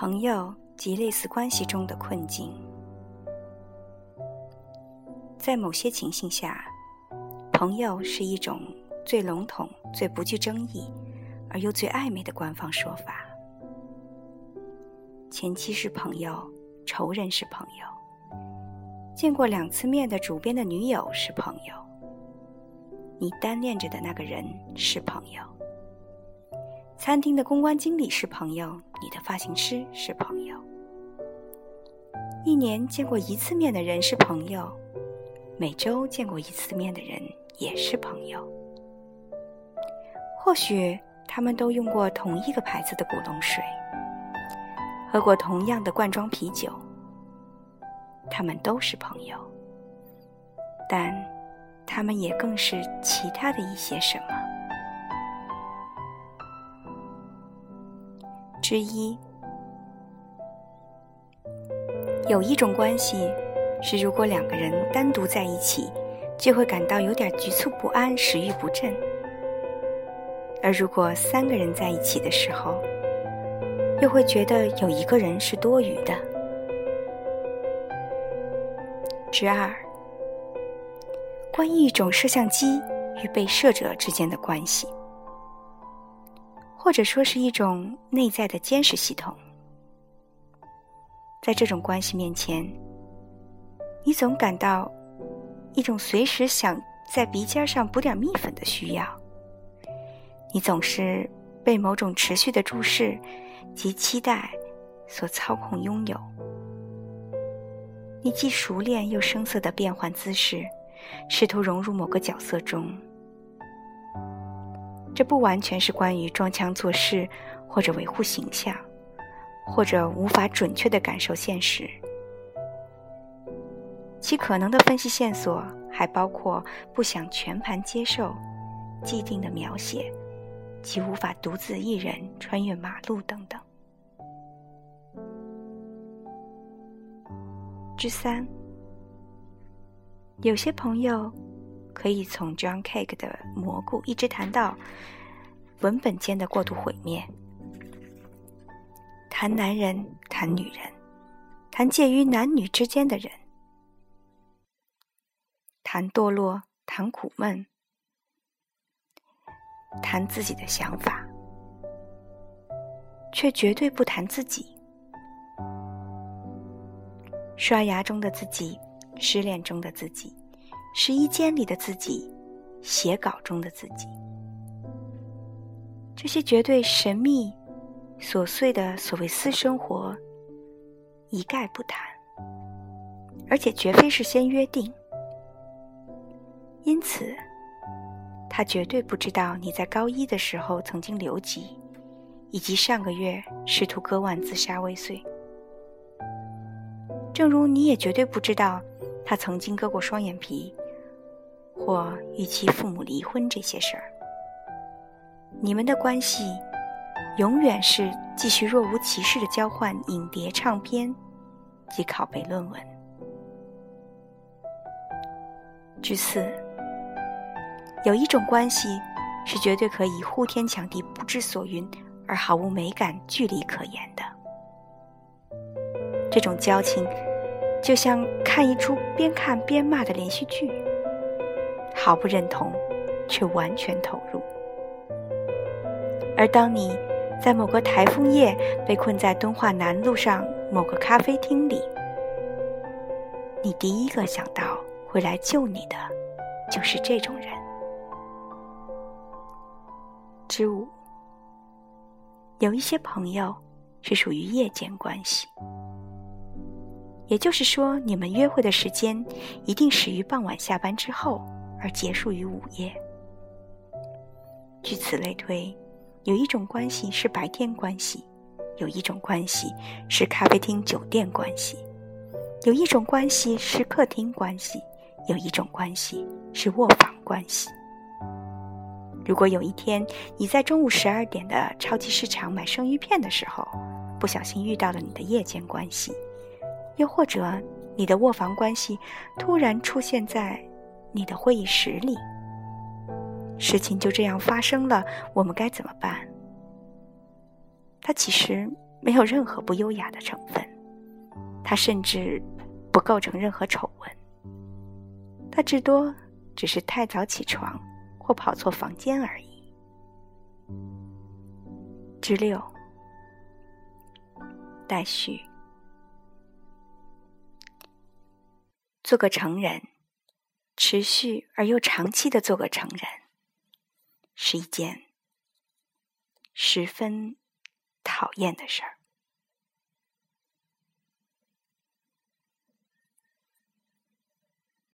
朋友及类似关系中的困境，在某些情形下，朋友是一种最笼统、最不具争议，而又最暧昧的官方说法。前妻是朋友，仇人是朋友，见过两次面的主编的女友是朋友，你单恋着的那个人是朋友。餐厅的公关经理是朋友，你的发型师是朋友。一年见过一次面的人是朋友，每周见过一次面的人也是朋友。或许他们都用过同一个牌子的古龙水，喝过同样的罐装啤酒，他们都是朋友，但他们也更是其他的一些什么。之一，有一种关系是，如果两个人单独在一起，就会感到有点局促不安、食欲不振；而如果三个人在一起的时候，又会觉得有一个人是多余的。之二，关于一种摄像机与被摄者之间的关系。或者说是一种内在的监视系统，在这种关系面前，你总感到一种随时想在鼻尖上补点蜜粉的需要。你总是被某种持续的注视及期待所操控拥有。你既熟练又生涩的变换姿势，试图融入某个角色中。这不完全是关于装腔作势，或者维护形象，或者无法准确的感受现实。其可能的分析线索还包括不想全盘接受既定的描写，及无法独自一人穿越马路等等。之三，有些朋友。可以从 John Cake 的蘑菇一直谈到文本间的过度毁灭，谈男人，谈女人，谈介于男女之间的人，谈堕落，谈苦闷，谈自己的想法，却绝对不谈自己。刷牙中的自己，失恋中的自己。试衣间里的自己，写稿中的自己，这些绝对神秘、琐碎的所谓私生活，一概不谈，而且绝非是先约定。因此，他绝对不知道你在高一的时候曾经留级，以及上个月试图割腕自杀未遂。正如你也绝对不知道他曾经割过双眼皮。或与其父母离婚这些事儿，你们的关系永远是继续若无其事的交换影碟唱片及拷贝论文。之四，有一种关系是绝对可以呼天抢地、不知所云而毫无美感、距离可言的。这种交情，就像看一出边看边骂的连续剧。毫不认同，却完全投入。而当你在某个台风夜被困在敦化南路上某个咖啡厅里，你第一个想到会来救你的，就是这种人。之五，有一些朋友是属于夜间关系，也就是说，你们约会的时间一定始于傍晚下班之后。而结束于午夜。据此类推，有一种关系是白天关系，有一种关系是咖啡厅、酒店关系，有一种关系是客厅关系，有一种关系是卧房关系。如果有一天你在中午十二点的超级市场买生鱼片的时候，不小心遇到了你的夜间关系，又或者你的卧房关系突然出现在。你的会议室里，事情就这样发生了，我们该怎么办？它其实没有任何不优雅的成分，它甚至不构成任何丑闻。它至多只是太早起床或跑错房间而已。之六，待续。做个成人，持续而又长期的做个成人，是一件十分讨厌的事儿。